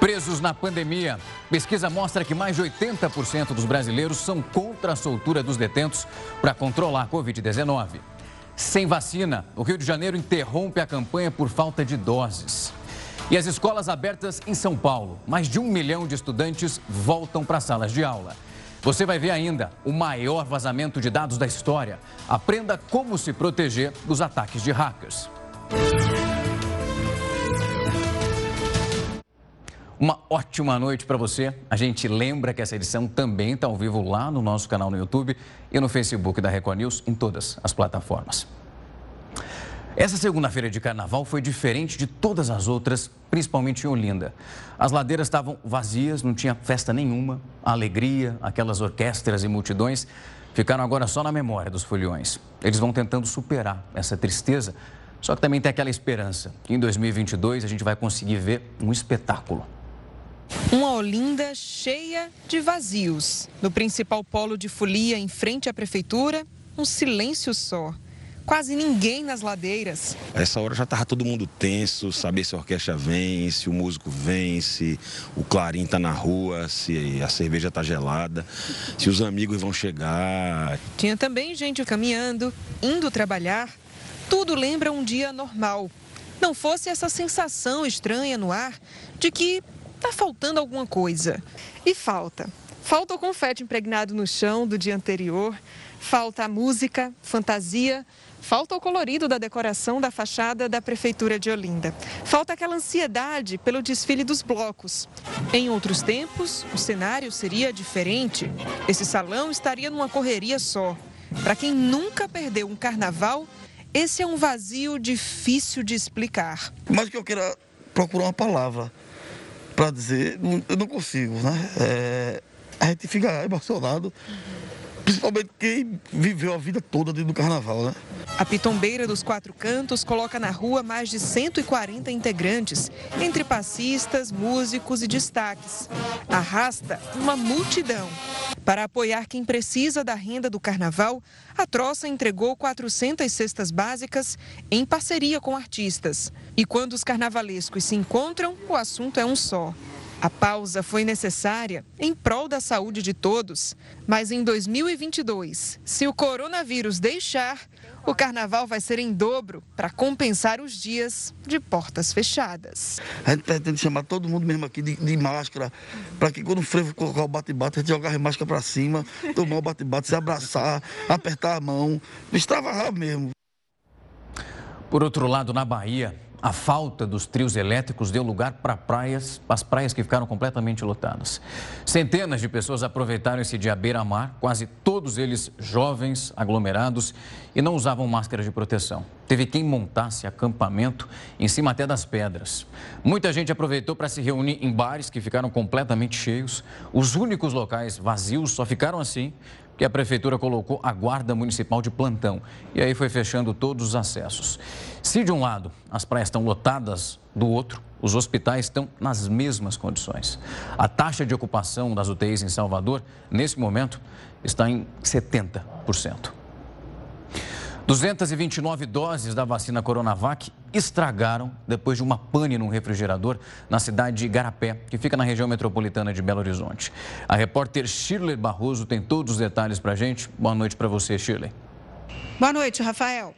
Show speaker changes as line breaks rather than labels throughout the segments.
Presos na pandemia. Pesquisa mostra que mais de 80% dos brasileiros são contra a soltura dos detentos para controlar a Covid-19. Sem vacina, o Rio de Janeiro interrompe a campanha por falta de doses. E as escolas abertas em São Paulo, mais de um milhão de estudantes voltam para salas de aula. Você vai ver ainda o maior vazamento de dados da história. Aprenda como se proteger dos ataques de hackers. Uma ótima noite para você. A gente lembra que essa edição também está ao vivo lá no nosso canal no YouTube e no Facebook da Record News, em todas as plataformas. Essa segunda-feira de carnaval foi diferente de todas as outras, principalmente em Olinda. As ladeiras estavam vazias, não tinha festa nenhuma. A alegria, aquelas orquestras e multidões ficaram agora só na memória dos foliões. Eles vão tentando superar essa tristeza, só que também tem aquela esperança que em 2022 a gente vai conseguir ver um espetáculo.
Uma Olinda cheia de vazios. No principal polo de folia, em frente à prefeitura, um silêncio só. Quase ninguém nas ladeiras.
Essa hora já estava todo mundo tenso, saber se a orquestra vem, se o músico vem, se o clarim está na rua, se a cerveja está gelada, se os amigos vão chegar.
Tinha também gente caminhando, indo trabalhar. Tudo lembra um dia normal. Não fosse essa sensação estranha no ar de que Tá faltando alguma coisa. E falta. Falta o confete impregnado no chão do dia anterior, falta a música, fantasia, falta o colorido da decoração da fachada da Prefeitura de Olinda. Falta aquela ansiedade pelo desfile dos blocos. Em outros tempos, o cenário seria diferente. Esse salão estaria numa correria só. Para quem nunca perdeu um carnaval, esse é um vazio difícil de explicar.
Mas que eu queira procurar uma palavra para dizer, eu não consigo, né? É, a gente fica emocionado, principalmente quem viveu a vida toda dentro do carnaval, né?
A Pitombeira dos Quatro Cantos coloca na rua mais de 140 integrantes, entre passistas, músicos e destaques. Arrasta uma multidão. Para apoiar quem precisa da renda do carnaval, a Troça entregou 400 cestas básicas em parceria com artistas. E quando os carnavalescos se encontram, o assunto é um só. A pausa foi necessária em prol da saúde de todos, mas em 2022, se o coronavírus deixar, o carnaval vai ser em dobro para compensar os dias de portas fechadas.
A gente pretende chamar todo mundo mesmo aqui de, de máscara, para que quando o frevo colocar o bate-bate, a gente jogar a máscara para cima, tomar o bate-bate, se abraçar, apertar a mão, extravasar mesmo.
Por outro lado, na Bahia, a falta dos trios elétricos deu lugar para praias, as praias que ficaram completamente lotadas. Centenas de pessoas aproveitaram esse dia beira-mar, quase todos eles jovens, aglomerados e não usavam máscara de proteção. Teve quem montasse acampamento em cima até das pedras. Muita gente aproveitou para se reunir em bares que ficaram completamente cheios. Os únicos locais vazios só ficaram assim que a prefeitura colocou a guarda municipal de plantão e aí foi fechando todos os acessos. Se de um lado as praias estão lotadas, do outro os hospitais estão nas mesmas condições. A taxa de ocupação das UTIs em Salvador, nesse momento, está em 70%. 229 doses da vacina Coronavac estragaram depois de uma pane num refrigerador na cidade de Igarapé, que fica na região metropolitana de Belo Horizonte. A repórter Shirley Barroso tem todos os detalhes para gente. Boa noite para você, Shirley.
Boa noite, Rafael.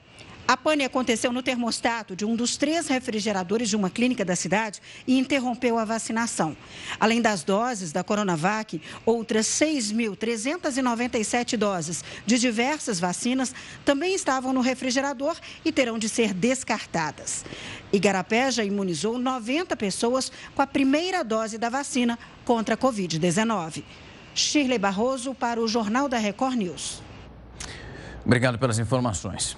A pane aconteceu no termostato de um dos três refrigeradores de uma clínica da cidade e interrompeu a vacinação. Além das doses da Coronavac, outras 6.397 doses de diversas vacinas também estavam no refrigerador e terão de ser descartadas. Igarapé já imunizou 90 pessoas com a primeira dose da vacina contra a Covid-19. Shirley Barroso para o Jornal da Record News.
Obrigado pelas informações.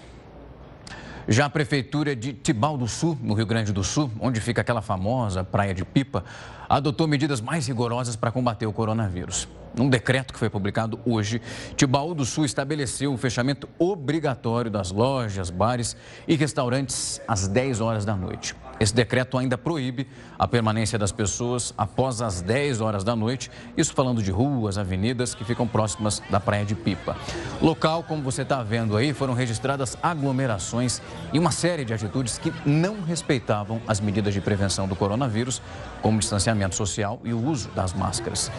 Já a Prefeitura de Tibau do Sul, no Rio Grande do Sul, onde fica aquela famosa praia de Pipa, adotou medidas mais rigorosas para combater o coronavírus. Num decreto que foi publicado hoje, Tibaú do Sul estabeleceu o fechamento obrigatório das lojas, bares e restaurantes às 10 horas da noite. Esse decreto ainda proíbe a permanência das pessoas após as 10 horas da noite, isso falando de ruas, avenidas que ficam próximas da Praia de Pipa. Local, como você está vendo aí, foram registradas aglomerações e uma série de atitudes que não respeitavam as medidas de prevenção do coronavírus, como distanciamento social e o uso das máscaras.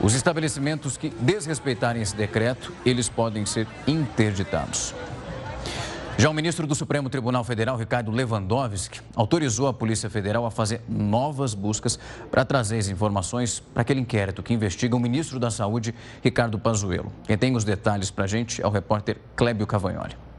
Os estabelecimentos que desrespeitarem esse decreto, eles podem ser interditados. Já o ministro do Supremo Tribunal Federal, Ricardo Lewandowski, autorizou a Polícia Federal a fazer novas buscas para trazer as informações para aquele inquérito que investiga o ministro da Saúde, Ricardo Pazuello. Quem tem os detalhes para a gente é o repórter Clébio Cavagnoli.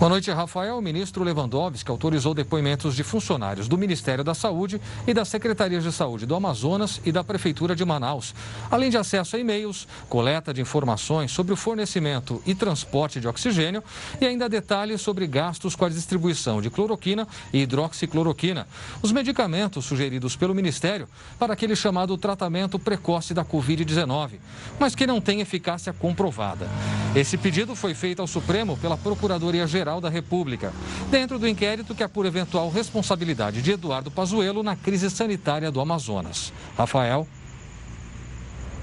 Boa noite, Rafael. O ministro Lewandowski autorizou depoimentos de funcionários do Ministério da Saúde e das Secretarias de Saúde do Amazonas e da Prefeitura de Manaus, além de acesso a e-mails, coleta de informações sobre o fornecimento e transporte de oxigênio e ainda detalhes sobre gastos com a distribuição de cloroquina e hidroxicloroquina, os medicamentos sugeridos pelo Ministério para aquele chamado tratamento precoce da Covid-19, mas que não tem eficácia comprovada. Esse pedido foi feito ao Supremo pela Procuradoria-Geral Geral da República, dentro do inquérito que apura eventual responsabilidade de Eduardo Pazuello na crise sanitária do Amazonas. Rafael.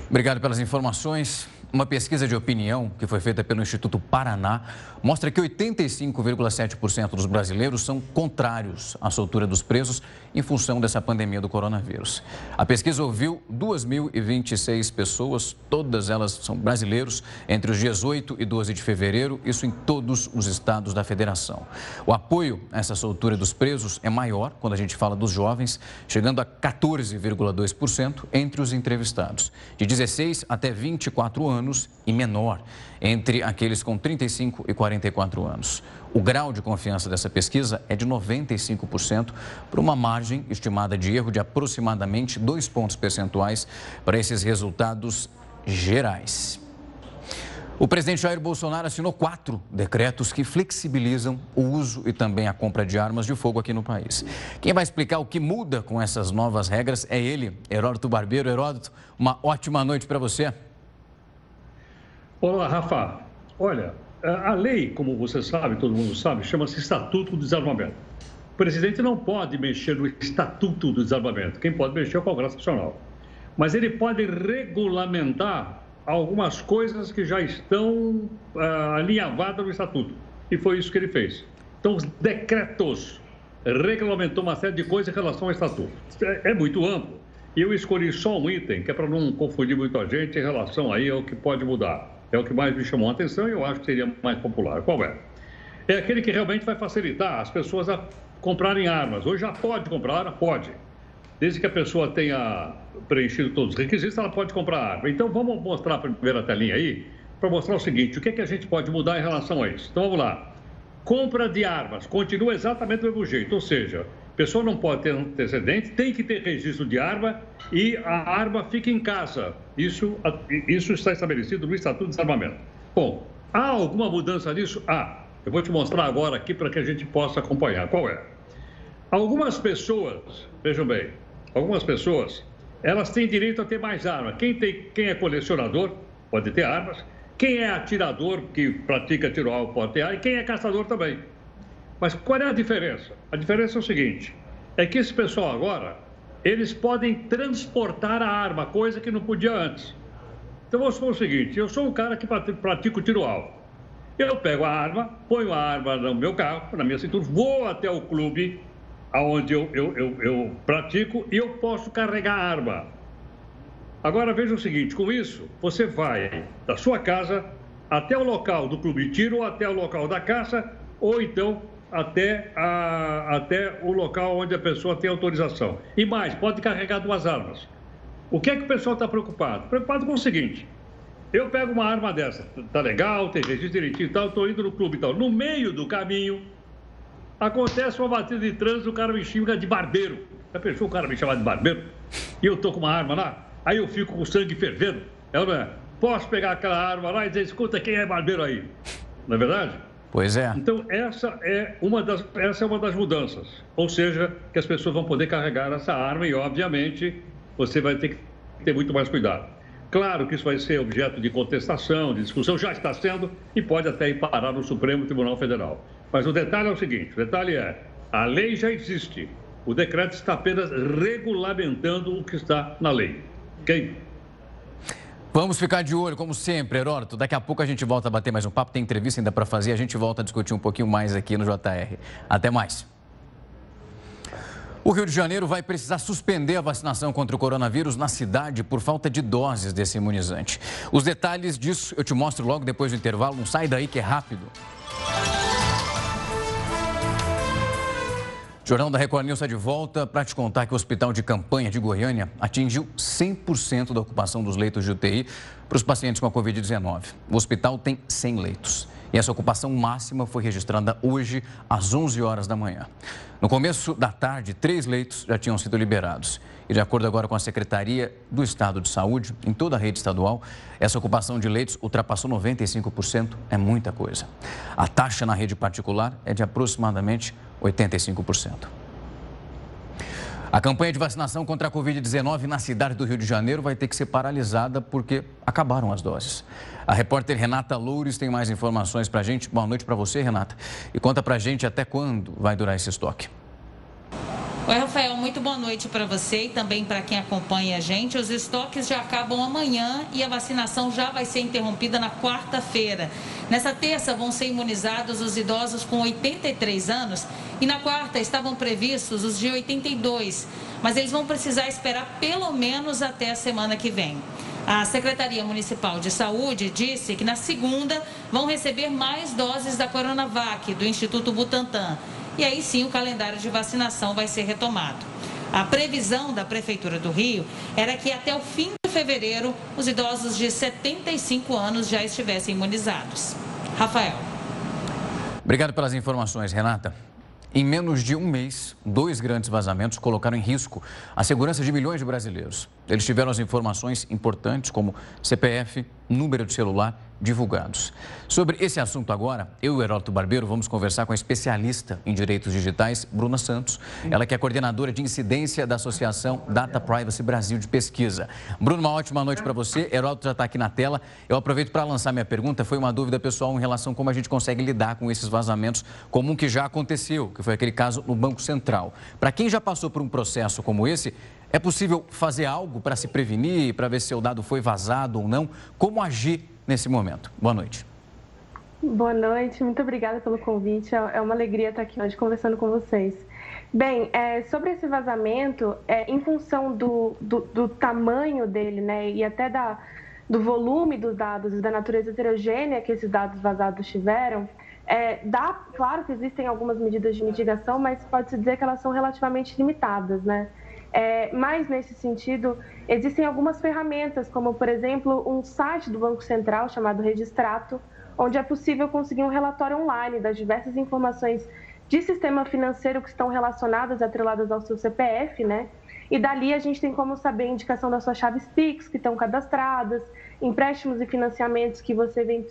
Obrigado pelas informações. Uma pesquisa de opinião que foi feita pelo Instituto Paraná mostra que 85,7% dos brasileiros são contrários à soltura dos presos em função dessa pandemia do coronavírus. A pesquisa ouviu 2.026 pessoas, todas elas são brasileiros, entre os dias 8 e 12 de fevereiro, isso em todos os estados da federação. O apoio a essa soltura dos presos é maior quando a gente fala dos jovens, chegando a 14,2% entre os entrevistados, de 16 até 24 anos e menor entre aqueles com 35 e 44 anos. O grau de confiança dessa pesquisa é de 95%, por uma margem estimada de erro de aproximadamente dois pontos percentuais para esses resultados gerais. O presidente Jair Bolsonaro assinou quatro decretos que flexibilizam o uso e também a compra de armas de fogo aqui no país. Quem vai explicar o que muda com essas novas regras é ele, Heródoto Barbeiro. Heródoto, uma ótima noite para você.
Olá, Rafa. Olha, a lei, como você sabe, todo mundo sabe, chama-se Estatuto do Desarmamento. O presidente não pode mexer no Estatuto do Desarmamento. Quem pode mexer é o Congresso Nacional. Mas ele pode regulamentar algumas coisas que já estão uh, alinhavadas no Estatuto. E foi isso que ele fez. Então, os decretos regulamentou uma série de coisas em relação ao Estatuto. É, é muito amplo. E eu escolhi só um item, que é para não confundir muito a gente em relação aí ao que pode mudar. É o que mais me chamou a atenção e eu acho que seria mais popular. Qual é? É aquele que realmente vai facilitar as pessoas a comprarem armas. Hoje já pode comprar arma? Pode. Desde que a pessoa tenha preenchido todos os requisitos, ela pode comprar arma. Então vamos mostrar a primeira telinha aí, para mostrar o seguinte: o que, é que a gente pode mudar em relação a isso? Então vamos lá. Compra de armas continua exatamente do mesmo jeito, ou seja, pessoa não pode ter antecedente, tem que ter registro de arma e a arma fica em casa. Isso, isso está estabelecido no Estatuto de Desarmamento. Bom, há alguma mudança nisso? Há. Eu vou te mostrar agora aqui para que a gente possa acompanhar. Qual é? Algumas pessoas, vejam bem, algumas pessoas, elas têm direito a ter mais armas. Quem, tem, quem é colecionador pode ter armas. Quem é atirador, que pratica tiro alvo, pode ter armas. E quem é caçador também. Mas qual é a diferença? A diferença é o seguinte: é que esse pessoal agora, eles podem transportar a arma, coisa que não podia antes. Então vamos supor o seguinte: eu sou um cara que pratico tiro alvo. Eu pego a arma, ponho a arma no meu carro, na minha cintura, vou até o clube aonde eu, eu, eu, eu pratico e eu posso carregar a arma. Agora veja o seguinte: com isso, você vai da sua casa até o local do clube de tiro, ou até o local da caça, ou então até, a, até o local onde a pessoa tem autorização. E mais, pode carregar duas armas. O que é que o pessoal está preocupado? Preocupado com o seguinte: eu pego uma arma dessa, tá legal, tem registro direitinho e tal, estou indo no clube e tal. No meio do caminho, acontece uma batida de trânsito, o cara me xinga de barbeiro. Já pensou o cara me chamar de barbeiro? E eu estou com uma arma lá? Aí eu fico com o sangue fervendo. É ou não é? Posso pegar aquela arma lá e dizer, escuta, quem é barbeiro aí? Não é verdade?
Pois é.
Então, essa é, uma das, essa é uma das mudanças. Ou seja, que as pessoas vão poder carregar essa arma e, obviamente, você vai ter que ter muito mais cuidado. Claro que isso vai ser objeto de contestação, de discussão, já está sendo e pode até ir parar no Supremo Tribunal Federal. Mas o detalhe é o seguinte: o detalhe é, a lei já existe, o decreto está apenas regulamentando o que está na lei. Ok?
Vamos ficar de olho, como sempre, Heródoto. Daqui a pouco a gente volta a bater mais um papo. Tem entrevista ainda para fazer. A gente volta a discutir um pouquinho mais aqui no JR. Até mais. O Rio de Janeiro vai precisar suspender a vacinação contra o coronavírus na cidade por falta de doses desse imunizante. Os detalhes disso eu te mostro logo depois do intervalo. Não sai daí que é rápido. Jornal da Record News está de volta para te contar que o hospital de campanha de Goiânia atingiu 100% da ocupação dos leitos de UTI para os pacientes com a Covid-19. O hospital tem 100 leitos. E essa ocupação máxima foi registrada hoje às 11 horas da manhã. No começo da tarde, três leitos já tinham sido liberados. E de acordo agora com a Secretaria do Estado de Saúde, em toda a rede estadual, essa ocupação de leitos ultrapassou 95%, é muita coisa. A taxa na rede particular é de aproximadamente 85%. A campanha de vacinação contra a Covid-19 na cidade do Rio de Janeiro vai ter que ser paralisada porque acabaram as doses. A repórter Renata Loures tem mais informações para a gente. Boa noite para você, Renata. E conta para a gente até quando vai durar esse estoque.
Oi, Rafael, muito boa noite para você e também para quem acompanha a gente. Os estoques já acabam amanhã e a vacinação já vai ser interrompida na quarta-feira. Nessa terça vão ser imunizados os idosos com 83 anos e na quarta estavam previstos os de 82, mas eles vão precisar esperar pelo menos até a semana que vem. A Secretaria Municipal de Saúde disse que na segunda vão receber mais doses da Coronavac do Instituto Butantan e aí sim o calendário de vacinação vai ser retomado. A previsão da Prefeitura do Rio era que até o fim de fevereiro os idosos de 75 anos já estivessem imunizados. Rafael.
Obrigado pelas informações, Renata. Em menos de um mês, dois grandes vazamentos colocaram em risco a segurança de milhões de brasileiros. Eles tiveram as informações importantes como CPF, número de celular divulgados. Sobre esse assunto agora, eu e o Heródoto Barbeiro vamos conversar com a especialista em direitos digitais, Bruna Santos. Ela que é coordenadora de incidência da Associação Data Privacy Brasil de Pesquisa. Bruna, uma ótima noite para você. Heródoto já está aqui na tela. Eu aproveito para lançar minha pergunta. Foi uma dúvida pessoal em relação a como a gente consegue lidar com esses vazamentos, como um que já aconteceu, que foi aquele caso no Banco Central. Para quem já passou por um processo como esse, é possível fazer algo para se prevenir, para ver se o dado foi vazado ou não? Como agir nesse momento? Boa noite.
Boa noite, muito obrigada pelo convite. É, é uma alegria estar aqui hoje conversando com vocês. Bem, é, sobre esse vazamento, é, em função do, do, do, tamanho dele, né, e até da, do volume dos dados e da natureza heterogênea que esses dados vazados tiveram, é, dá, claro que existem algumas medidas de mitigação, mas pode-se dizer que elas são relativamente limitadas, né? É, mas, nesse sentido, existem algumas ferramentas, como, por exemplo, um site do Banco Central chamado Registrato, onde é possível conseguir um relatório online das diversas informações de sistema financeiro que estão relacionadas, atreladas ao seu CPF, né? E dali a gente tem como saber a indicação das suas chaves PIX que estão cadastradas, empréstimos e financiamentos que você vem,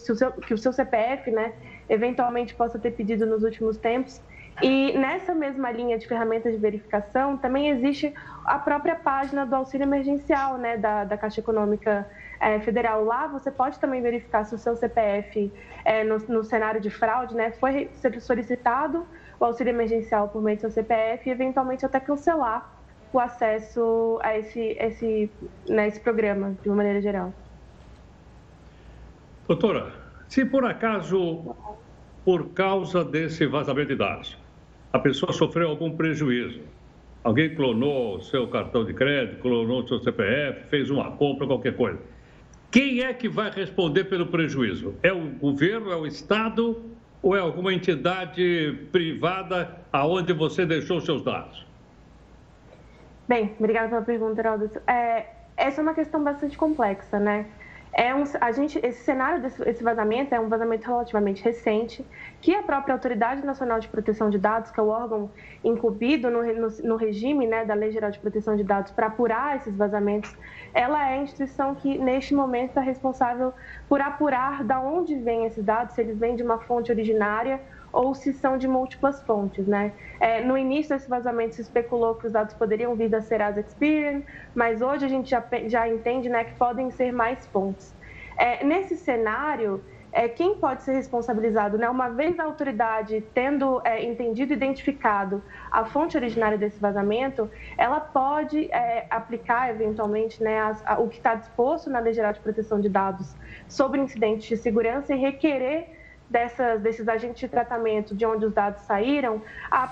que o seu CPF, né, eventualmente possa ter pedido nos últimos tempos. E nessa mesma linha de ferramentas de verificação, também existe a própria página do auxílio emergencial né, da, da Caixa Econômica é, Federal. Lá você pode também verificar se o seu CPF, é, no, no, cenário de fraude, né, foi solicitado o auxílio emergencial por meio do seu CPF e, eventualmente, até cancelar o acesso a esse, esse, né, esse programa, de uma maneira geral.
Doutora, se por acaso, por causa desse vazamento de dados, a pessoa sofreu algum prejuízo. Alguém clonou o seu cartão de crédito, clonou o seu CPF, fez uma compra, qualquer coisa. Quem é que vai responder pelo prejuízo? É o governo, é o Estado ou é alguma entidade privada aonde você deixou seus dados?
Bem, obrigada pela pergunta, Heraldo. É, essa é uma questão bastante complexa, né? É um, a gente, esse cenário desse esse vazamento é um vazamento relativamente recente, que a própria Autoridade Nacional de Proteção de Dados, que é o órgão incumbido no, no, no regime né, da Lei Geral de Proteção de Dados para apurar esses vazamentos, ela é a instituição que, neste momento, está responsável por apurar da onde vêm esses dados, se eles vêm de uma fonte originária ou se são de múltiplas fontes, né? É, no início desse vazamento se especulou que os dados poderiam vir da Serasa Experian, mas hoje a gente já, já entende né, que podem ser mais fontes. É, nesse cenário, é, quem pode ser responsabilizado? Né? Uma vez a autoridade tendo é, entendido e identificado a fonte originária desse vazamento, ela pode é, aplicar eventualmente né, a, o que está disposto na Lei Geral de Proteção de Dados sobre incidentes de segurança e requerer dessas, desses agentes de tratamento de onde os dados saíram, a,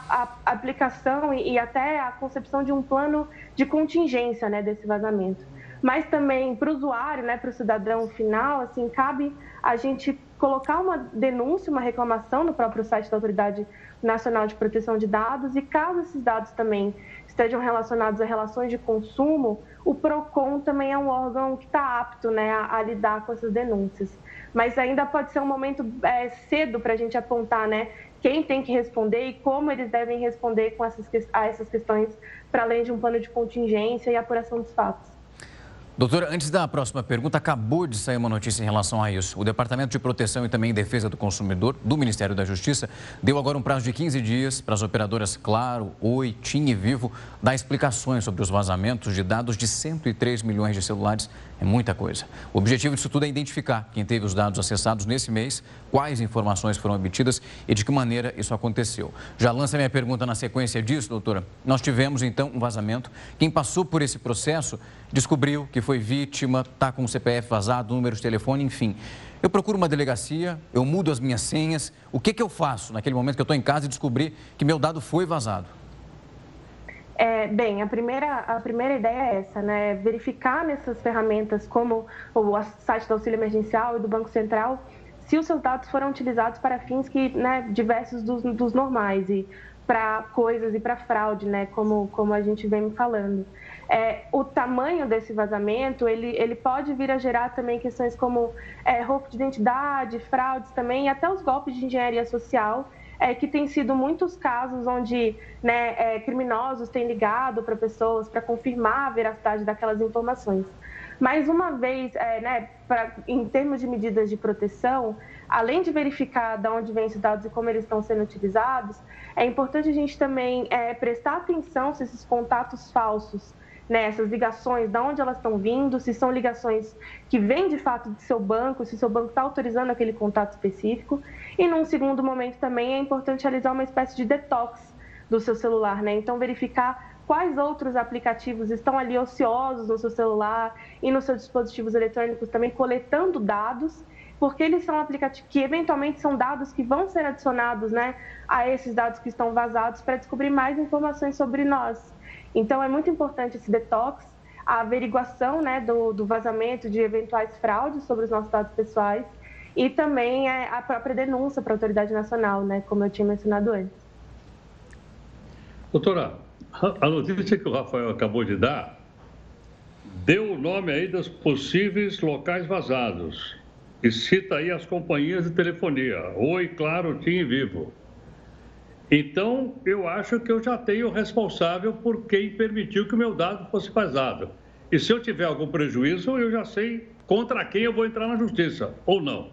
a aplicação e, e, até a concepção de um plano de contingência né, desse vazamento. Mas também para o usuário, né, para o cidadão final, assim, cabe a gente colocar uma denúncia, uma reclamação no próprio site da Autoridade Nacional de Proteção de Dados e caso esses dados também estejam relacionados a relações de consumo, o PROCON também é um órgão que está apto né, a, a, lidar com essas denúncias. Mas ainda pode ser um momento é, cedo para a gente apontar né, quem tem que responder e como eles devem responder com essas, a essas questões, para além de um plano de contingência e apuração dos fatos.
Doutora, antes da próxima pergunta, acabou de sair uma notícia em relação a isso. O Departamento de Proteção e também Defesa do Consumidor do Ministério da Justiça deu agora um prazo de 15 dias para as operadoras Claro, Oi, TIM e Vivo dar explicações sobre os vazamentos de dados de 103 milhões de celulares. É muita coisa. O objetivo disso tudo é identificar quem teve os dados acessados nesse mês, quais informações foram obtidas e de que maneira isso aconteceu. Já lança minha pergunta na sequência disso, doutora. Nós tivemos então um vazamento. Quem passou por esse processo descobriu que foi vítima, está com o CPF vazado, número de telefone, enfim. Eu procuro uma delegacia, eu mudo as minhas senhas. O que, que eu faço naquele momento que eu estou em casa e descobri que meu dado foi vazado?
É, bem, a primeira, a primeira ideia é essa, né? Verificar nessas ferramentas como o site do auxílio emergencial e do Banco Central se os seus dados foram utilizados para fins que, né, diversos dos, dos normais e para coisas e para fraude, né, como, como a gente vem falando. É, o tamanho desse vazamento, ele, ele pode vir a gerar também questões como é, roubo de identidade, fraudes também, e até os golpes de engenharia social, é, que tem sido muitos casos onde né, é, criminosos têm ligado para pessoas para confirmar a veracidade daquelas informações. Mais uma vez, é, né, pra, em termos de medidas de proteção, além de verificar de onde vêm esses dados e como eles estão sendo utilizados, é importante a gente também é, prestar atenção se esses contatos falsos né, essas ligações, de onde elas estão vindo, se são ligações que vêm de fato do seu banco, se seu banco está autorizando aquele contato específico. E num segundo momento também é importante realizar uma espécie de detox do seu celular, né? Então verificar quais outros aplicativos estão ali ociosos no seu celular e nos seus dispositivos eletrônicos também coletando dados, porque eles são aplicativos que eventualmente são dados que vão ser adicionados, né, a esses dados que estão vazados para descobrir mais informações sobre nós. Então, é muito importante esse detox, a averiguação né, do, do vazamento de eventuais fraudes sobre os nossos dados pessoais e também é, a própria denúncia para a autoridade nacional, né, como eu tinha mencionado antes.
Doutora, a notícia que o Rafael acabou de dar deu o nome aí dos possíveis locais vazados e cita aí as companhias de telefonia, Oi, Claro, TIM e Vivo. Então, eu acho que eu já tenho o responsável por quem permitiu que o meu dado fosse vazado. E se eu tiver algum prejuízo, eu já sei contra quem eu vou entrar na justiça, ou não.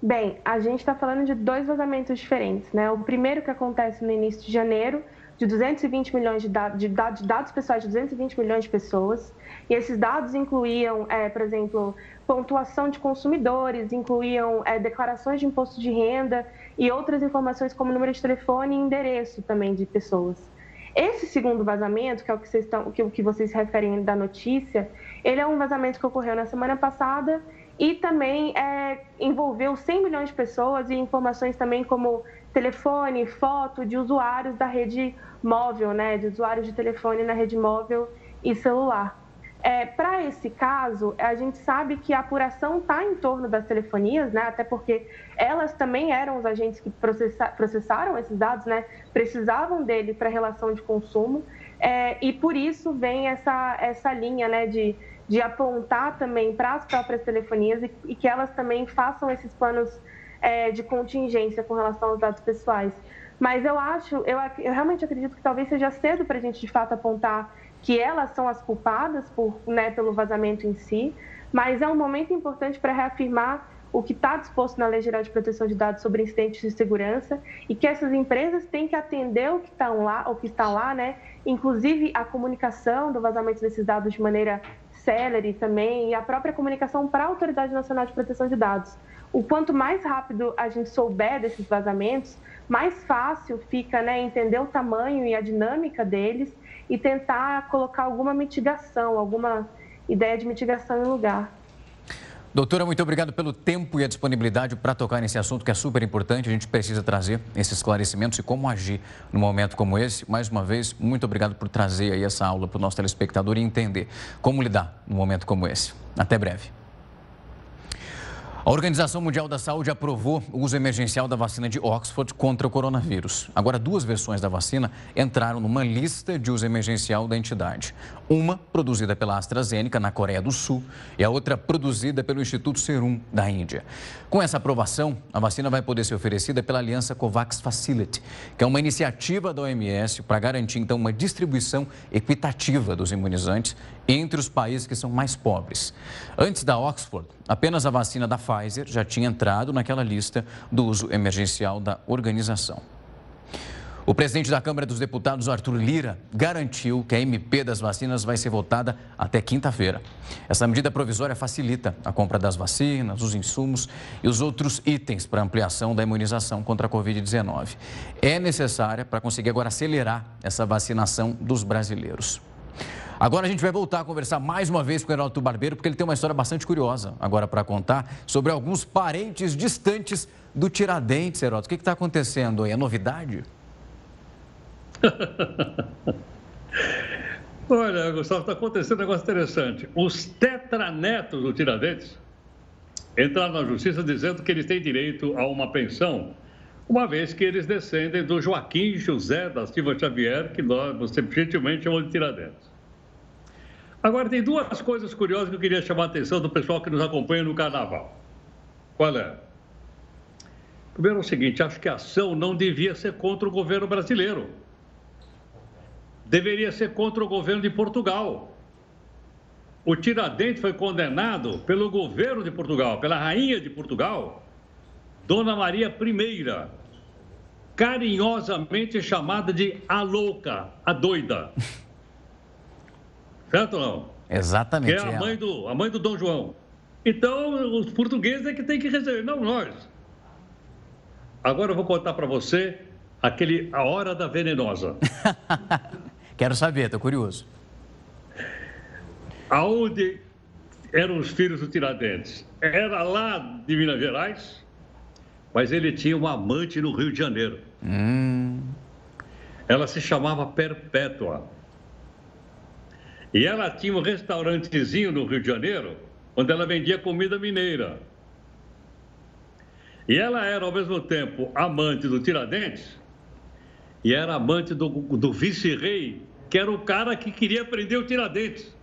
Bem, a gente está falando de dois vazamentos diferentes, né? O primeiro que acontece no início de janeiro, de 220 milhões de, dados, de dados pessoais de 220 milhões de pessoas. E esses dados incluíam, é, por exemplo, pontuação de consumidores, incluíam é, declarações de imposto de renda e outras informações como número de telefone e endereço também de pessoas. Esse segundo vazamento, que é o que vocês, estão, que, que vocês referem da notícia, ele é um vazamento que ocorreu na semana passada e também é, envolveu 100 milhões de pessoas e informações também como telefone, foto de usuários da rede móvel, né, de usuários de telefone na rede móvel e celular. É, Para esse caso, a gente sabe que a apuração está em torno das telefonias, né? até porque elas também eram os agentes que processa, processaram esses dados, né? precisavam dele para relação de consumo, é, e por isso vem essa, essa linha né? de, de apontar também para as próprias telefonias e, e, que elas também façam esses planos é, de contingência com relação aos dados pessoais. Mas eu acho, eu, eu realmente acredito que talvez seja cedo para a gente de fato apontar que elas são as culpadas por, né, pelo vazamento em si, mas é um momento importante para reafirmar o que está disposto na Lei Geral de Proteção de Dados sobre incidentes de segurança e que essas empresas têm que atender o que está lá, o que está lá, né? Inclusive a comunicação do vazamento desses dados de maneira célere também e a própria comunicação para a Autoridade Nacional de Proteção de Dados. O quanto mais rápido a gente souber desses vazamentos, mais fácil fica né, entender o tamanho e a dinâmica deles e tentar colocar alguma mitigação, alguma ideia de mitigação em lugar.
Doutora, muito obrigado pelo tempo e a disponibilidade para tocar nesse assunto que é super importante. A gente precisa trazer esses esclarecimentos e como agir num momento como esse. Mais uma vez, muito obrigado por trazer aí essa aula para o nosso telespectador e entender como lidar num momento como esse. Até breve. A Organização Mundial da Saúde aprovou o uso emergencial da vacina de Oxford contra o coronavírus. Agora, duas versões da vacina entraram numa lista de uso emergencial da entidade. Uma produzida pela AstraZeneca, na Coreia do Sul, e a outra produzida pelo Instituto Serum, da Índia. Com essa aprovação, a vacina vai poder ser oferecida pela Aliança COVAX Facility, que é uma iniciativa da OMS para garantir, então, uma distribuição equitativa dos imunizantes entre os países que são mais pobres. Antes da Oxford, apenas a vacina da Pfizer já tinha entrado naquela lista do uso emergencial da organização. O presidente da Câmara dos Deputados, Arthur Lira, garantiu que a MP das vacinas vai ser votada até quinta-feira. Essa medida provisória facilita a compra das vacinas, os insumos e os outros itens para ampliação da imunização contra a Covid-19. É necessária para conseguir agora acelerar essa vacinação dos brasileiros. Agora a gente vai voltar a conversar mais uma vez com o Heródoto Barbeiro, porque ele tem uma história bastante curiosa agora para contar sobre alguns parentes distantes do Tiradentes, Heródoto. O que está acontecendo aí? É novidade?
Olha, Gustavo, está acontecendo um negócio interessante. Os tetranetos do Tiradentes entraram na justiça dizendo que eles têm direito a uma pensão, uma vez que eles descendem do Joaquim José da Silva Xavier, que nós você gentilmente chamamos de Tiradentes. Agora, tem duas coisas curiosas que eu queria chamar a atenção do pessoal que nos acompanha no carnaval. Qual é? Primeiro é o seguinte, acho que a ação não devia ser contra o governo brasileiro. Deveria ser contra o governo de Portugal. O Tiradentes foi condenado pelo governo de Portugal, pela rainha de Portugal, Dona Maria I, carinhosamente chamada de a louca, a doida. Certo ou não?
Exatamente.
Que é a mãe, do, a mãe do Dom João. Então, os portugueses é que tem que receber, não nós. Agora eu vou contar para você aquele A Hora da Venenosa.
Quero saber, estou curioso.
Aonde eram os filhos do Tiradentes? Era lá de Minas Gerais, mas ele tinha uma amante no Rio de Janeiro.
Hum.
Ela se chamava Perpétua. E ela tinha um restaurantezinho no Rio de Janeiro, onde ela vendia comida mineira. E ela era, ao mesmo tempo, amante do Tiradentes e era amante do, do vice-rei, que era o cara que queria prender o Tiradentes.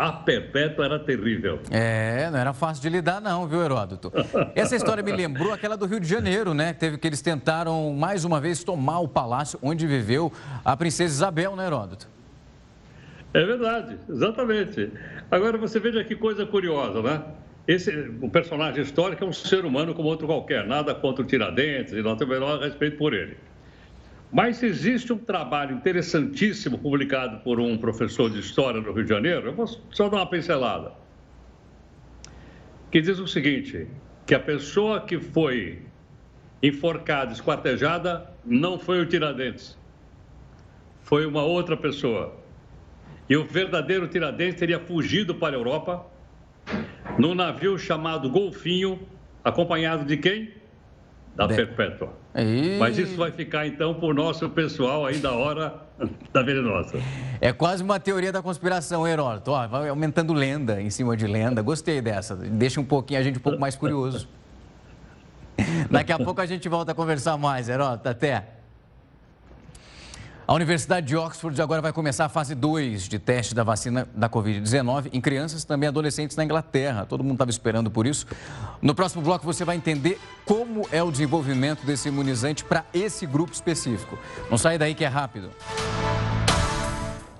A Perpétua era terrível.
É, não era fácil de lidar não, viu, Heródoto? Essa história me lembrou aquela do Rio de Janeiro, né? Teve que eles tentaram, mais uma vez, tomar o palácio onde viveu a princesa Isabel, né, Heródoto?
É verdade, exatamente. Agora, você veja que coisa curiosa, né? Esse, o personagem histórico é um ser humano como outro qualquer, nada contra o Tiradentes e não tem o menor respeito por ele. Mas existe um trabalho interessantíssimo publicado por um professor de história do Rio de Janeiro, eu vou só dar uma pincelada, que diz o seguinte, que a pessoa que foi enforcada, esquartejada, não foi o Tiradentes, foi uma outra pessoa. E o verdadeiro Tiradentes teria fugido para a Europa num navio chamado Golfinho, acompanhado de quem? Da de... Perpétua. E... Mas isso vai ficar então para o nosso pessoal aí da hora da venenosa.
É quase uma teoria da conspiração, Heródoto. Ó, vai aumentando lenda em cima de lenda. Gostei dessa. Deixa um pouquinho a gente um pouco mais curioso. Daqui a pouco a gente volta a conversar mais, Heródoto. Até. A Universidade de Oxford agora vai começar a fase 2 de teste da vacina da Covid-19 em crianças e também adolescentes na Inglaterra. Todo mundo estava esperando por isso. No próximo bloco você vai entender como é o desenvolvimento desse imunizante para esse grupo específico. Não sai daí que é rápido.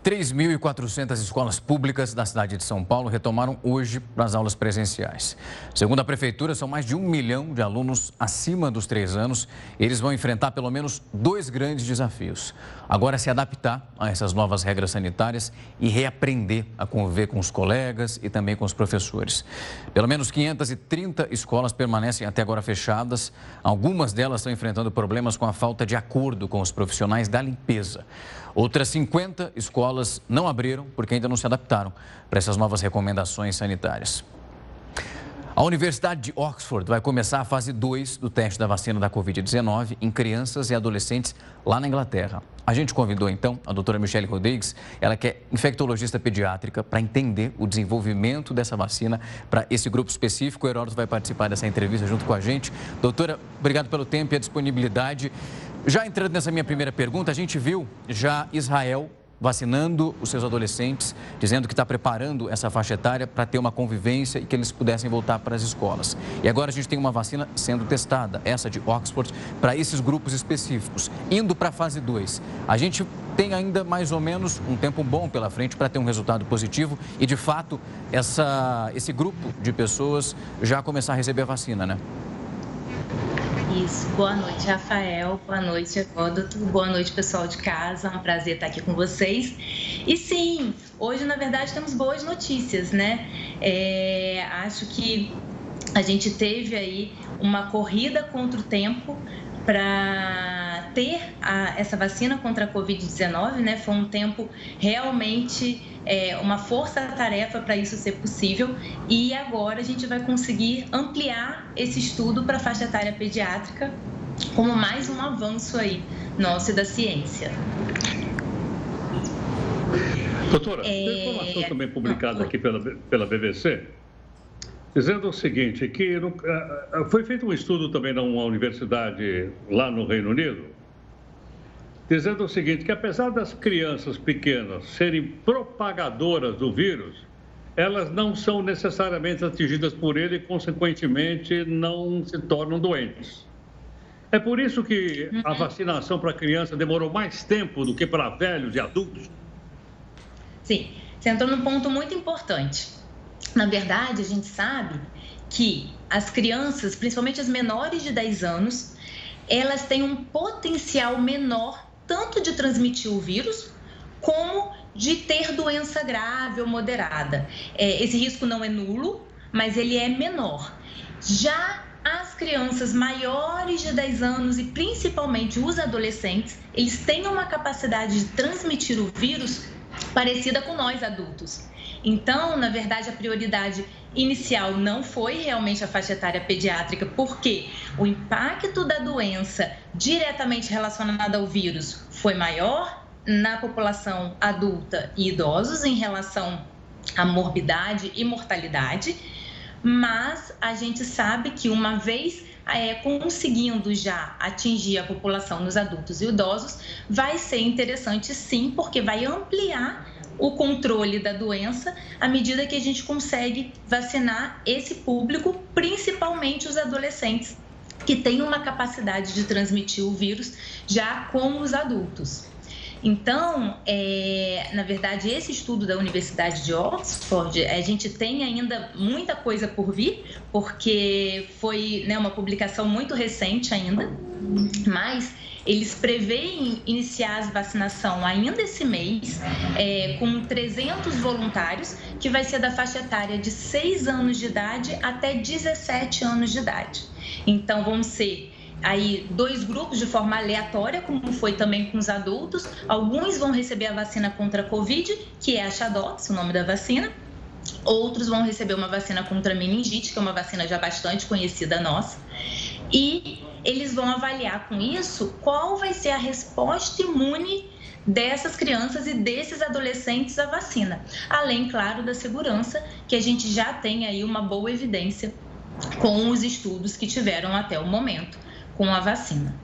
3.400 escolas públicas da cidade de São Paulo retomaram hoje para as aulas presenciais. Segundo a Prefeitura, são mais de um milhão de alunos acima dos três anos. Eles vão enfrentar pelo menos dois grandes desafios. Agora, se adaptar a essas novas regras sanitárias e reaprender a conviver com os colegas e também com os professores. Pelo menos 530 escolas permanecem até agora fechadas. Algumas delas estão enfrentando problemas com a falta de acordo com os profissionais da limpeza. Outras 50 escolas não abriram porque ainda não se adaptaram para essas novas recomendações sanitárias. A Universidade de Oxford vai começar a fase 2 do teste da vacina da Covid-19 em crianças e adolescentes lá na Inglaterra. A gente convidou então a doutora Michelle Rodrigues, ela que é infectologista pediátrica, para entender o desenvolvimento dessa vacina para esse grupo específico. O Heródoto vai participar dessa entrevista junto com a gente. Doutora, obrigado pelo tempo e a disponibilidade. Já entrando nessa minha primeira pergunta, a gente viu já Israel vacinando os seus adolescentes, dizendo que está preparando essa faixa etária para ter uma convivência e que eles pudessem voltar para as escolas. E agora a gente tem uma vacina sendo testada, essa de Oxford, para esses grupos específicos, indo para a fase 2. A gente tem ainda mais ou menos um tempo bom pela frente para ter um resultado positivo e, de fato, essa, esse grupo de pessoas já começar a receber a vacina, né?
Isso. Boa noite, Rafael. Boa noite, Heródoto. Boa noite, pessoal de casa. É um prazer estar aqui com vocês. E sim, hoje, na verdade, temos boas notícias, né? É, acho que a gente teve aí uma corrida contra o tempo para ter a, essa vacina contra a Covid-19, né? Foi um tempo realmente é, uma força-tarefa para isso ser possível e agora a gente vai conseguir ampliar esse estudo para a faixa etária pediátrica como mais um avanço aí nosso da ciência.
Doutora, é... tem informação também publicada aqui pela, pela BBC, dizendo o seguinte, que no, foi feito um estudo também numa universidade lá no Reino Unido, dizendo o seguinte, que apesar das crianças pequenas serem propagadoras do vírus, elas não são necessariamente atingidas por ele e, consequentemente, não se tornam doentes. É por isso que a uhum. vacinação para criança demorou mais tempo do que para velhos e adultos?
Sim, você entrou num ponto muito importante. Na verdade, a gente sabe que as crianças, principalmente as menores de 10 anos, elas têm um potencial menor tanto de transmitir o vírus como de ter doença grave ou moderada. É, esse risco não é nulo, mas ele é menor. Já as crianças maiores de 10 anos e principalmente os adolescentes, eles têm uma capacidade de transmitir o vírus parecida com nós adultos. Então, na verdade, a prioridade inicial não foi realmente a faixa etária pediátrica, porque o impacto da doença diretamente relacionada ao vírus foi maior na população adulta e idosos em relação à morbidade e mortalidade, mas a gente sabe que uma vez é, conseguindo já atingir a população nos adultos e idosos, vai ser interessante sim, porque vai ampliar o controle da doença à medida que a gente consegue vacinar esse público, principalmente os adolescentes, que têm uma capacidade de transmitir o vírus já com os adultos. Então, é, na verdade, esse estudo da Universidade de Oxford, a gente tem ainda muita coisa por vir, porque foi né, uma publicação muito recente ainda, mas eles preveem iniciar a vacinação ainda esse mês, é, com 300 voluntários, que vai ser da faixa etária de 6 anos de idade até 17 anos de idade. Então, vão ser aí dois grupos de forma aleatória, como foi também com os adultos. Alguns vão receber a vacina contra a Covid, que é a Shadox, o nome da vacina. Outros vão receber uma vacina contra a meningite, que é uma vacina já bastante conhecida nossa. E eles vão avaliar com isso qual vai ser a resposta imune dessas crianças e desses adolescentes à vacina. Além, claro, da segurança, que a gente já tem aí uma boa evidência com os estudos que tiveram até o momento com a vacina.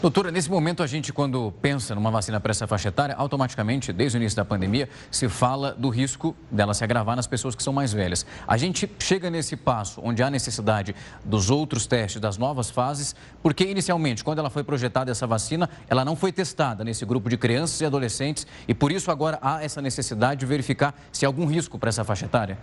Doutora, nesse momento a gente, quando pensa numa vacina para essa faixa etária, automaticamente, desde o início da pandemia, se fala do risco dela se agravar nas pessoas que são mais velhas. A gente chega nesse passo onde há necessidade dos outros testes, das novas fases, porque inicialmente, quando ela foi projetada essa vacina, ela não foi testada nesse grupo de crianças e adolescentes e por isso agora há essa necessidade de verificar se há algum risco para essa faixa etária?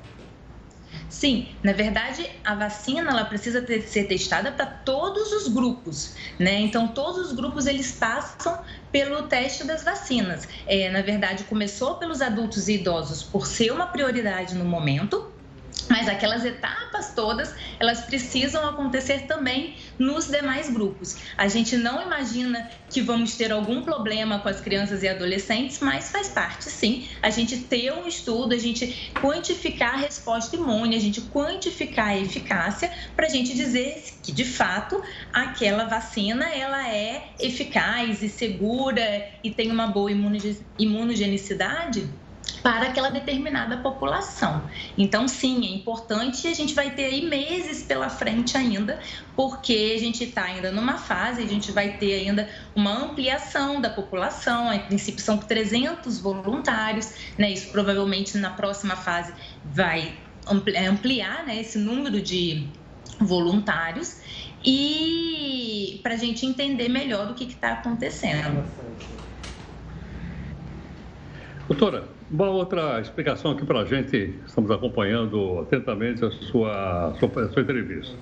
Sim, na verdade, a vacina ela precisa ter, ser testada para todos os grupos, né? Então, todos os grupos eles passam pelo teste das vacinas. É, na verdade, começou pelos adultos e idosos por ser uma prioridade no momento, mas aquelas etapas todas, elas precisam acontecer também nos demais grupos. A gente não imagina que vamos ter algum problema com as crianças e adolescentes, mas faz parte sim a gente ter um estudo, a gente quantificar a resposta imune, a gente quantificar a eficácia para a gente dizer que de fato aquela vacina ela é eficaz e segura e tem uma boa imunogenicidade para aquela determinada população. Então, sim, é importante e a gente vai ter aí meses pela frente ainda, porque a gente está ainda numa fase, a gente vai ter ainda uma ampliação da população, a princípio são 300 voluntários, né? Isso provavelmente na próxima fase vai ampliar né, esse número de voluntários e para a gente entender melhor do que está acontecendo.
Doutora, uma outra explicação aqui para a gente, estamos acompanhando atentamente a sua, sua, entrevista.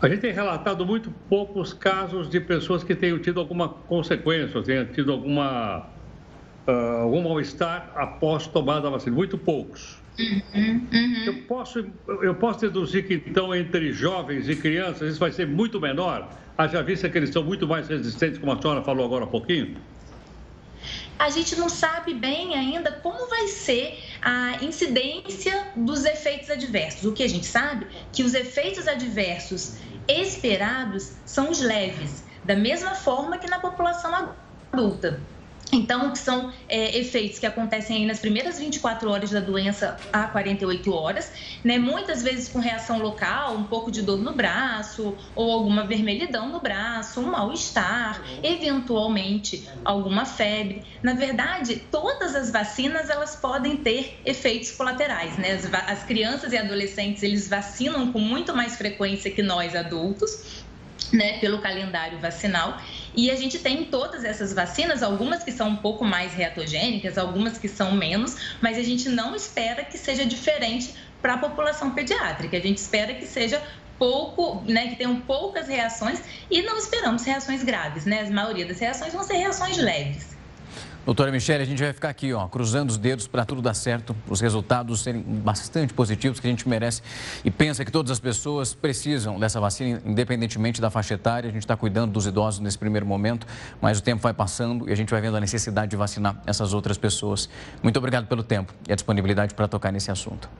A gente tem relatado muito poucos casos de pessoas que tenham tido alguma consequência, tenham tido alguma, uh, algum mal-estar após tomar a vacina. Muito poucos. Uhum. Eu, posso, eu posso deduzir que, então, entre jovens e crianças, isso vai ser muito menor? Haja vista que eles são muito mais resistentes, como a senhora falou agora há pouquinho?
A gente não sabe bem ainda como vai ser a incidência dos efeitos adversos. O que a gente sabe que os efeitos adversos esperados são os leves, da mesma forma que na população adulta. Então, são é, efeitos que acontecem aí nas primeiras 24 horas da doença a 48 horas, né? Muitas vezes com reação local, um pouco de dor no braço, ou alguma vermelhidão no braço, um mal-estar, eventualmente alguma febre. Na verdade, todas as vacinas elas podem ter efeitos colaterais, né? As, as crianças e adolescentes eles vacinam com muito mais frequência que nós adultos né, pelo calendário vacinal. E a gente tem todas essas vacinas, algumas que são um pouco mais reatogênicas, algumas que são menos, mas a gente não espera que seja diferente para a população pediátrica. A gente espera que seja pouco, né, que tenham poucas reações e não esperamos reações graves, né? A maioria das reações vão ser reações leves.
Doutora Michele, a gente vai ficar aqui, ó, cruzando os dedos para tudo dar certo, os resultados serem bastante positivos que a gente merece e pensa que todas as pessoas precisam dessa vacina, independentemente da faixa etária. A gente está cuidando dos idosos nesse primeiro momento, mas o tempo vai passando e a gente vai vendo a necessidade de vacinar essas outras pessoas. Muito obrigado pelo tempo e a disponibilidade para tocar nesse assunto.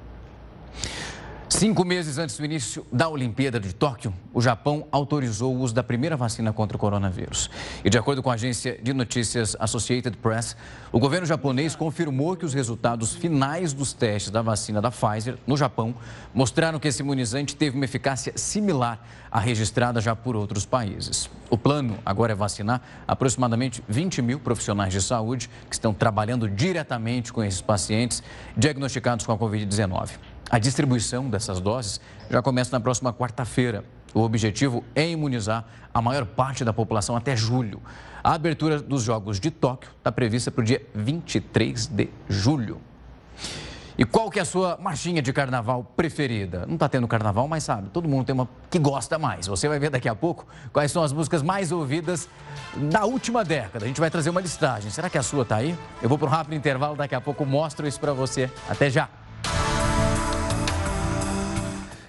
Cinco meses antes do início da Olimpíada de Tóquio, o Japão autorizou o uso da primeira vacina contra o coronavírus. E de acordo com a agência de notícias Associated Press, o governo japonês confirmou que os resultados finais dos testes da vacina da Pfizer no Japão mostraram que esse imunizante teve uma eficácia similar à registrada já por outros países. O plano agora é vacinar aproximadamente 20 mil profissionais de saúde que estão trabalhando diretamente com esses pacientes diagnosticados com a Covid-19. A distribuição dessas doses já começa na próxima quarta-feira. O objetivo é imunizar a maior parte da população até julho. A abertura dos Jogos de Tóquio está prevista para o dia 23 de julho. E qual que é a sua marchinha de carnaval preferida? Não está tendo carnaval, mas sabe, todo mundo tem uma que gosta mais. Você vai ver daqui a pouco quais são as músicas mais ouvidas da última década. A gente vai trazer uma listagem. Será que a sua está aí? Eu vou para um rápido intervalo, daqui a pouco mostro isso para você. Até já!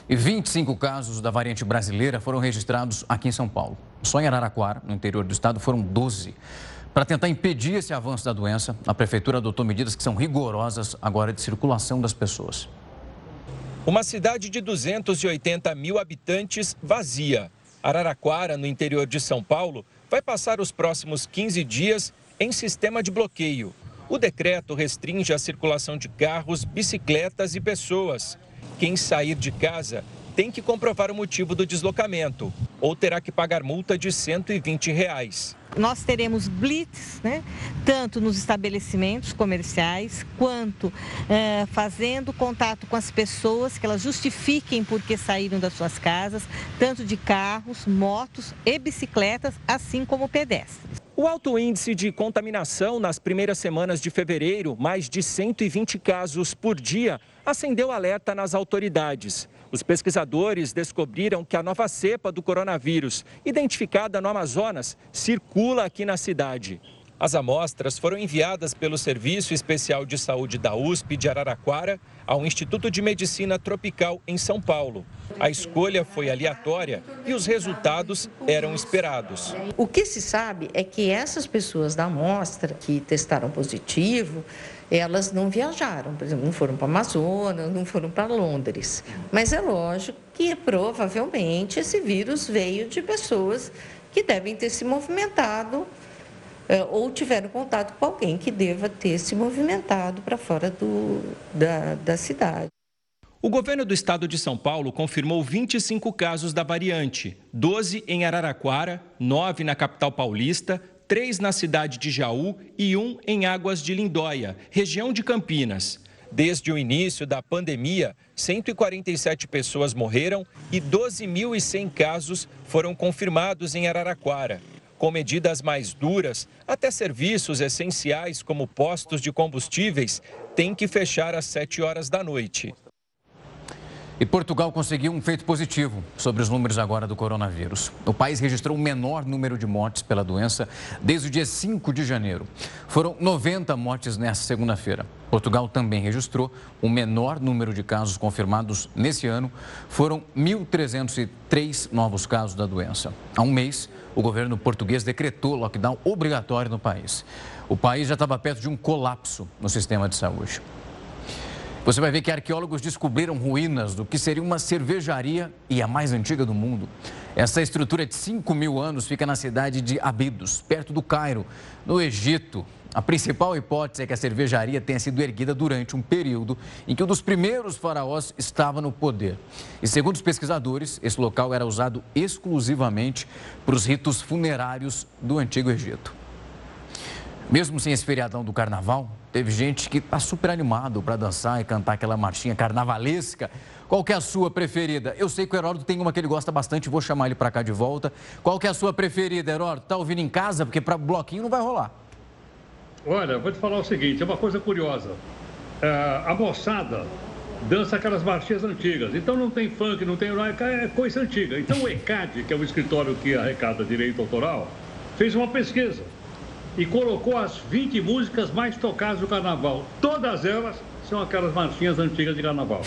E 25 casos da variante brasileira foram registrados aqui em São Paulo. Só em Araraquara, no interior do estado, foram 12. Para tentar impedir esse avanço da doença, a prefeitura adotou medidas que são rigorosas agora de circulação das pessoas.
Uma cidade de 280 mil habitantes vazia. Araraquara, no interior de São Paulo, vai passar os próximos 15 dias em sistema de bloqueio. O decreto restringe a circulação de carros, bicicletas e pessoas. Quem sair de casa tem que comprovar o motivo do deslocamento ou terá que pagar multa de 120 reais.
Nós teremos blitz, né? tanto nos estabelecimentos comerciais, quanto é, fazendo contato com as pessoas, que elas justifiquem por que saíram das suas casas, tanto de carros, motos e bicicletas, assim como pedestres.
O alto índice de contaminação nas primeiras semanas de fevereiro, mais de 120 casos por dia, acendeu alerta nas autoridades. Os pesquisadores descobriram que a nova cepa do coronavírus, identificada no Amazonas, circula aqui na cidade. As amostras foram enviadas pelo Serviço Especial de Saúde da USP de Araraquara ao Instituto de Medicina Tropical em São Paulo. A escolha foi aleatória e os resultados eram esperados.
O que se sabe é que essas pessoas da amostra que testaram positivo, elas não viajaram, por exemplo, não foram para Amazonas, não foram para Londres. Mas é lógico que provavelmente esse vírus veio de pessoas que devem ter se movimentado ou tiveram contato com alguém que deva ter se movimentado para fora do, da, da cidade.
O governo do estado de São Paulo confirmou 25 casos da variante: 12 em Araraquara, 9 na capital paulista, 3 na cidade de Jaú e 1 em Águas de Lindóia, região de Campinas. Desde o início da pandemia, 147 pessoas morreram e 12.100 casos foram confirmados em Araraquara. Com medidas mais duras, até serviços essenciais como postos de combustíveis têm que fechar às 7 horas da noite.
E Portugal conseguiu um feito positivo sobre os números agora do coronavírus. O país registrou o menor número de mortes pela doença desde o dia 5 de janeiro. Foram 90 mortes nesta segunda-feira. Portugal também registrou o menor número de casos confirmados nesse ano. Foram 1.303 novos casos da doença. Há um mês, o governo português decretou lockdown obrigatório no país. O país já estava perto de um colapso no sistema de saúde. Você vai ver que arqueólogos descobriram ruínas do que seria uma cervejaria e a mais antiga do mundo. Essa estrutura de 5 mil anos fica na cidade de Abidos, perto do Cairo, no Egito. A principal hipótese é que a cervejaria tenha sido erguida durante um período em que um dos primeiros faraós estava no poder. E segundo os pesquisadores, esse local era usado exclusivamente para os ritos funerários do Antigo Egito. Mesmo sem esse feriadão do carnaval, teve gente que está super animado para dançar e cantar aquela marchinha carnavalesca. Qual é a sua preferida? Eu sei que o Heródoto tem uma que ele gosta bastante, vou chamar ele para cá de volta. Qual é a sua preferida, Heródoto? Tá ouvindo em casa? Porque para bloquinho não vai rolar.
Olha, vou te falar o seguinte, é uma coisa curiosa. É, a moçada dança aquelas marchinhas antigas. Então não tem funk, não tem é coisa antiga. Então o ECAD, que é o escritório que arrecada direito autoral, fez uma pesquisa e colocou as 20 músicas mais tocadas do carnaval. Todas elas são aquelas marchinhas antigas de carnaval.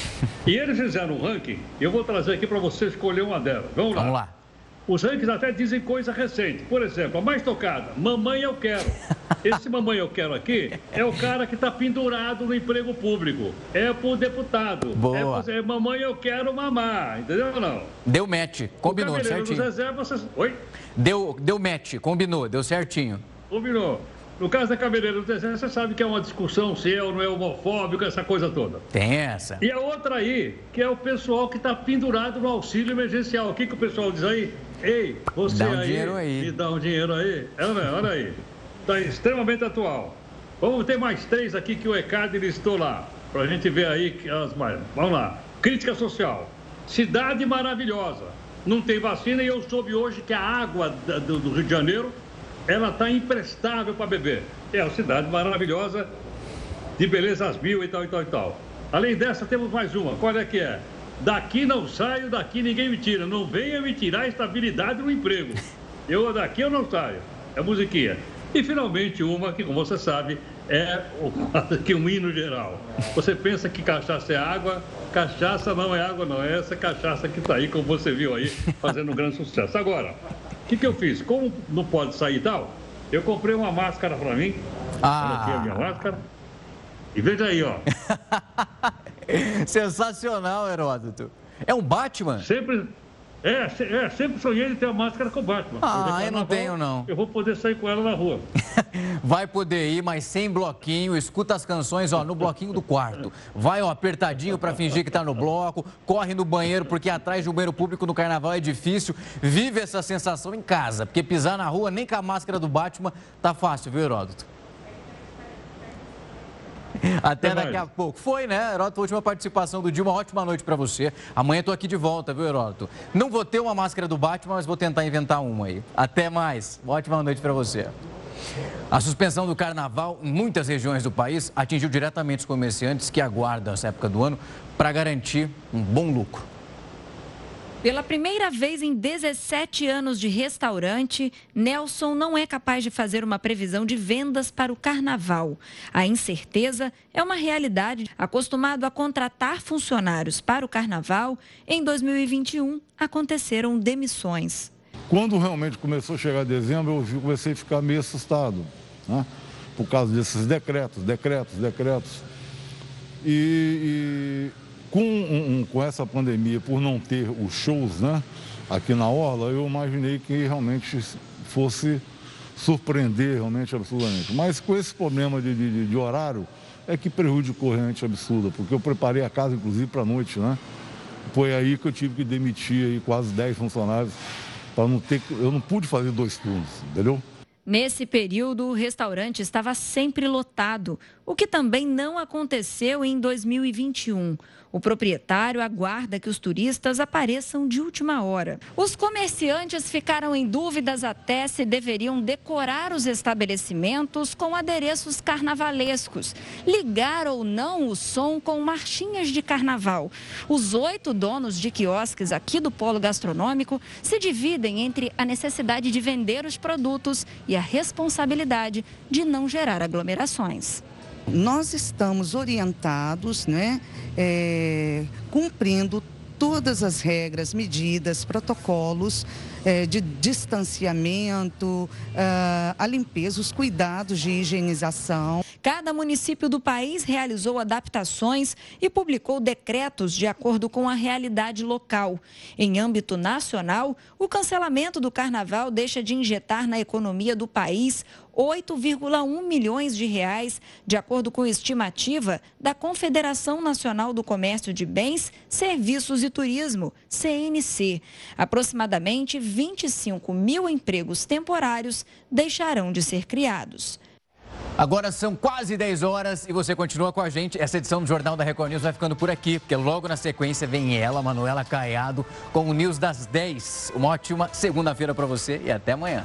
E eles fizeram um ranking, eu vou trazer aqui para você escolher uma delas. Vamos lá.
Vamos lá.
Os rankings até dizem coisa recente. Por exemplo, a mais tocada, Mamãe Eu Quero. Esse Mamãe Eu Quero aqui é o cara que está pendurado no emprego público. É pro deputado.
Boa.
É, é Mamãe Eu Quero Mamar. Entendeu ou não?
Deu match, combinou
o
certinho.
Zezé, você... Oi?
Deu, deu match, combinou, deu certinho.
Combinou. No caso da cabeleireira do desenho, você sabe que é uma discussão se é ou não é homofóbico, essa coisa toda.
Tem essa.
E a outra aí, que é o pessoal que está pendurado no auxílio emergencial. O que, que o pessoal diz aí? Ei, você
dá um
aí,
dinheiro aí.
me dá um dinheiro aí. Olha, olha aí. Está extremamente atual. Vamos ter mais três aqui que o ECAD listou lá. Para a gente ver aí as mais. Vamos lá. Crítica social. Cidade maravilhosa. Não tem vacina e eu soube hoje que a água do Rio de Janeiro ela está imprestável para beber. É uma cidade maravilhosa, de belezas mil e tal, e tal, e tal. Além dessa, temos mais uma. Qual é que é? Daqui não saio, daqui ninguém me tira. Não venha me tirar a estabilidade no emprego. Eu daqui eu não saio. É musiquinha. E finalmente uma que, como você sabe, é que um hino geral. Você pensa que cachaça é água, cachaça não é água, não. É essa cachaça que está aí, como você viu aí, fazendo um grande sucesso. Agora, que, que eu fiz? Como não pode sair tal, eu comprei uma máscara para mim.
Ah.
Olha aqui a minha máscara. E veja aí, ó.
Sensacional, Heródoto. É um Batman?
Sempre. É, é, sempre sonhei em ter a máscara com o Batman.
Ah, eu não tenho, não.
Eu vou poder sair com ela na rua.
Vai poder ir, mas sem bloquinho. Escuta as canções, ó, no bloquinho do quarto. Vai, ó, apertadinho para fingir que tá no bloco. Corre no banheiro, porque atrás de um banheiro público no carnaval é difícil. Vive essa sensação em casa, porque pisar na rua nem com a máscara do Batman tá fácil, viu, Heródoto? Até daqui a pouco. Foi, né, Heródoto? Última participação do dia. Uma ótima noite para você. Amanhã estou aqui de volta, viu, Heródoto? Não vou ter uma máscara do Batman, mas vou tentar inventar uma aí. Até mais. Uma ótima noite para você. A suspensão do carnaval em muitas regiões do país atingiu diretamente os comerciantes que aguardam essa época do ano para garantir um bom lucro.
Pela primeira vez em 17 anos de restaurante, Nelson não é capaz de fazer uma previsão de vendas para o carnaval. A incerteza é uma realidade. Acostumado a contratar funcionários para o carnaval, em 2021 aconteceram demissões.
Quando realmente começou a chegar dezembro, eu comecei a ficar meio assustado, né? por causa desses decretos, decretos, decretos. E, e com, um, com essa pandemia, por não ter os shows né, aqui na Orla, eu imaginei que realmente fosse surpreender realmente absurdamente. Mas com esse problema de, de, de horário, é que prejudicou realmente absurda, porque eu preparei a casa, inclusive, para a noite, né? Foi aí que eu tive que demitir aí quase 10 funcionários para não ter. Eu não pude fazer dois turnos, entendeu?
Nesse período, o restaurante estava sempre lotado, o que também não aconteceu em 2021. O proprietário aguarda que os turistas apareçam de última hora. Os comerciantes ficaram em dúvidas até se deveriam decorar os estabelecimentos com adereços carnavalescos, ligar ou não o som com marchinhas de carnaval. Os oito donos de quiosques aqui do polo gastronômico se dividem entre a necessidade de vender os produtos e a responsabilidade de não gerar aglomerações.
Nós estamos orientados, né, é, cumprindo todas as regras, medidas, protocolos é, de distanciamento, é, a limpeza, os cuidados de higienização.
Cada município do país realizou adaptações e publicou decretos de acordo com a realidade local. Em âmbito nacional, o cancelamento do carnaval deixa de injetar na economia do país 8,1 milhões de reais, de acordo com estimativa da Confederação Nacional do Comércio de Bens, Serviços e Turismo, CNC. Aproximadamente 25 mil empregos temporários deixarão de ser criados.
Agora são quase 10 horas e você continua com a gente. Essa edição do Jornal da Record News vai ficando por aqui, porque logo na sequência vem ela, Manuela Caiado, com o News das 10. Uma ótima segunda-feira para você e até amanhã.